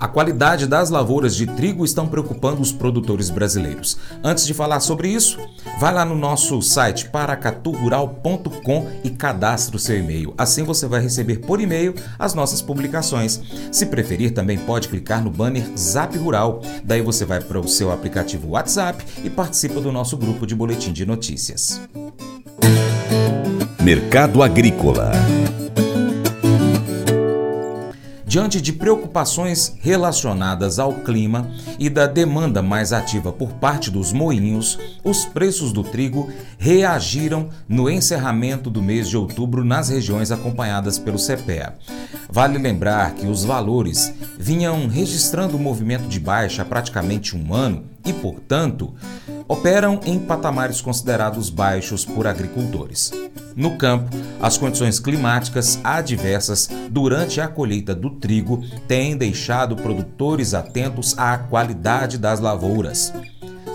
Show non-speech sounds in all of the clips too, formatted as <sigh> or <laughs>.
A qualidade das lavouras de trigo estão preocupando os produtores brasileiros. Antes de falar sobre isso, vai lá no nosso site paracaturural.com e cadastre o seu e-mail. Assim você vai receber por e-mail as nossas publicações. Se preferir, também pode clicar no banner Zap Rural. Daí você vai para o seu aplicativo WhatsApp e participa do nosso grupo de boletim de notícias. Mercado Agrícola Diante de preocupações relacionadas ao clima e da demanda mais ativa por parte dos moinhos, os preços do trigo reagiram no encerramento do mês de outubro nas regiões acompanhadas pelo CPEA. Vale lembrar que os valores vinham registrando um movimento de baixa há praticamente um ano e, portanto, operam em patamares considerados baixos por agricultores. No campo, as condições climáticas adversas durante a colheita do trigo têm deixado produtores atentos à qualidade das lavouras.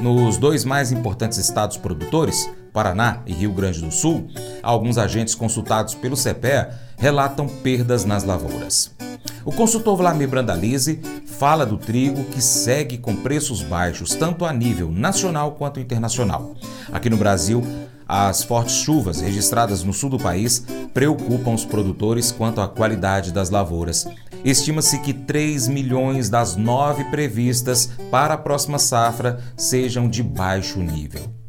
Nos dois mais importantes estados produtores, Paraná e Rio Grande do Sul, alguns agentes consultados pelo CPE relatam perdas nas lavouras. O consultor Vladimir Brandalize fala do trigo que segue com preços baixos, tanto a nível nacional quanto internacional. Aqui no Brasil, as fortes chuvas registradas no sul do país preocupam os produtores quanto à qualidade das lavouras. Estima-se que 3 milhões das 9 previstas para a próxima safra sejam de baixo nível.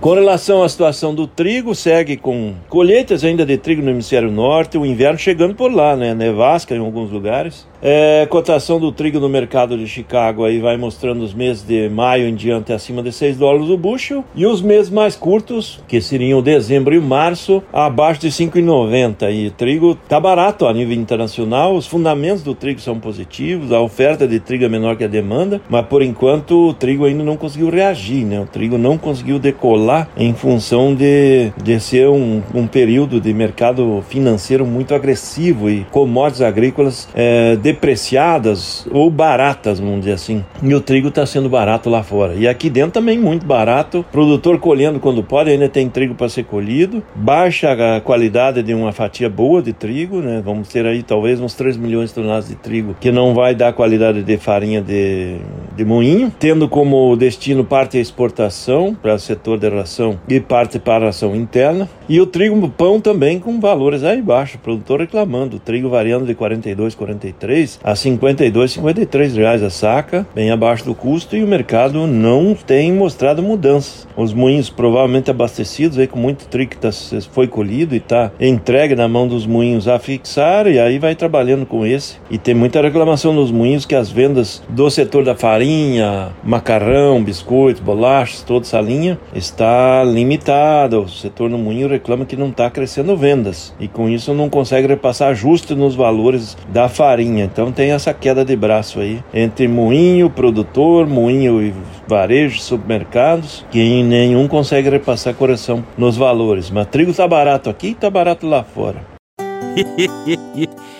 Com relação à situação do trigo, segue com colheitas ainda de trigo no hemisfério norte, o inverno chegando por lá, né? Nevasca em alguns lugares. É, cotação do trigo no mercado de Chicago aí vai mostrando os meses de maio em diante acima de 6 dólares o bushel e os meses mais curtos, que seriam dezembro e março, abaixo de 5,90. E trigo tá barato a nível internacional, os fundamentos do trigo são positivos, a oferta de trigo é menor que a demanda, mas por enquanto o trigo ainda não conseguiu reagir, né? O trigo não conseguiu decolar em função de, de ser um, um período de mercado financeiro muito agressivo e commodities agrícolas é, depreciadas ou baratas, vamos dizer assim. E o trigo está sendo barato lá fora. E aqui dentro também muito barato. Produtor colhendo quando pode, ainda tem trigo para ser colhido. Baixa a qualidade de uma fatia boa de trigo, né? Vamos ter aí talvez uns 3 milhões de toneladas de trigo que não vai dar qualidade de farinha de, de moinho, tendo como destino parte a exportação para o setor de ração e parte para a ração interna. E o trigo pão também com valores aí baixos. O produtor reclamando, o trigo variando de 42, 43 a 52, 53 reais a saca, bem abaixo do custo e o mercado não tem mostrado mudanças. Os moinhos provavelmente abastecidos aí com muito trigo que tá, foi colhido e está entregue na mão dos moinhos a fixar e aí vai trabalhando com esse. E tem muita reclamação nos moinhos que as vendas do setor da farinha, macarrão, biscoitos, bolachas, toda essa linha está limitada. O setor no moinho reclama que não está crescendo vendas e com isso não consegue repassar justo nos valores da farinha. Então tem essa queda de braço aí entre moinho, produtor, moinho e varejo, supermercados, que nenhum consegue repassar correção nos valores. Mas trigo tá barato aqui e tá barato lá fora. <laughs>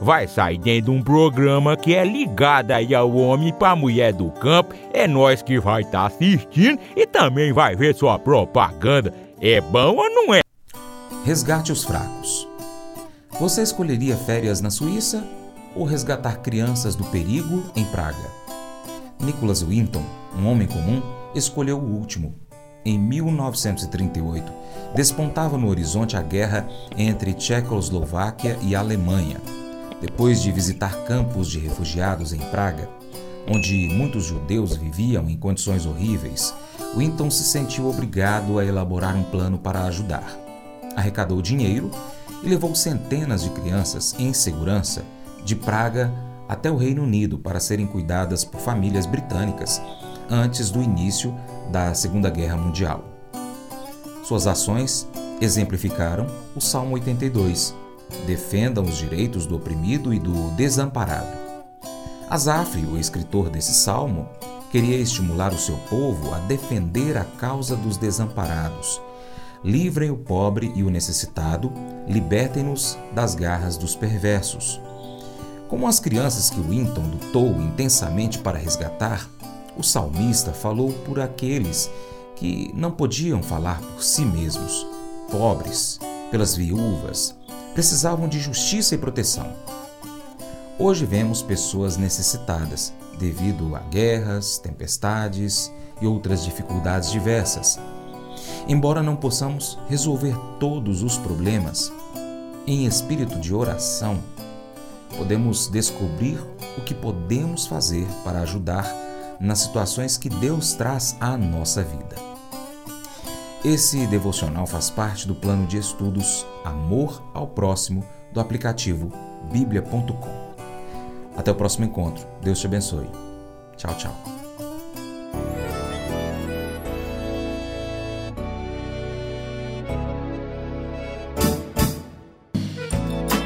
vai sair dentro de um programa que é ligado aí ao homem para mulher do campo. É nós que vai estar tá assistindo e também vai ver sua propaganda. É bom ou não é? Resgate os fracos. Você escolheria férias na Suíça ou resgatar crianças do perigo em Praga? Nicholas Winton, um homem comum, escolheu o último. Em 1938, despontava no horizonte a guerra entre Tchecoslováquia e Alemanha. Depois de visitar campos de refugiados em Praga, onde muitos judeus viviam em condições horríveis, Winton se sentiu obrigado a elaborar um plano para ajudar. Arrecadou dinheiro e levou centenas de crianças em segurança de Praga até o Reino Unido para serem cuidadas por famílias britânicas antes do início da Segunda Guerra Mundial. Suas ações exemplificaram o Salmo 82: defendam os direitos do oprimido e do desamparado. Asaf, o escritor desse salmo, queria estimular o seu povo a defender a causa dos desamparados. Livrem o pobre e o necessitado, libertem-nos das garras dos perversos. Como as crianças que o Winton lutou intensamente para resgatar, o salmista falou por aqueles que não podiam falar por si mesmos, pobres, pelas viúvas, precisavam de justiça e proteção. Hoje vemos pessoas necessitadas devido a guerras, tempestades e outras dificuldades diversas. Embora não possamos resolver todos os problemas, em espírito de oração, podemos descobrir o que podemos fazer para ajudar nas situações que Deus traz à nossa vida. Esse devocional faz parte do plano de estudos Amor ao Próximo do aplicativo bíblia.com. Até o próximo encontro. Deus te abençoe. Tchau, tchau.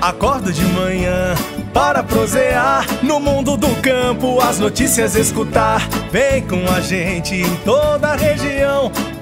Acordo de manhã para prosear no mundo do campo, as notícias escutar. Vem com a gente em toda a região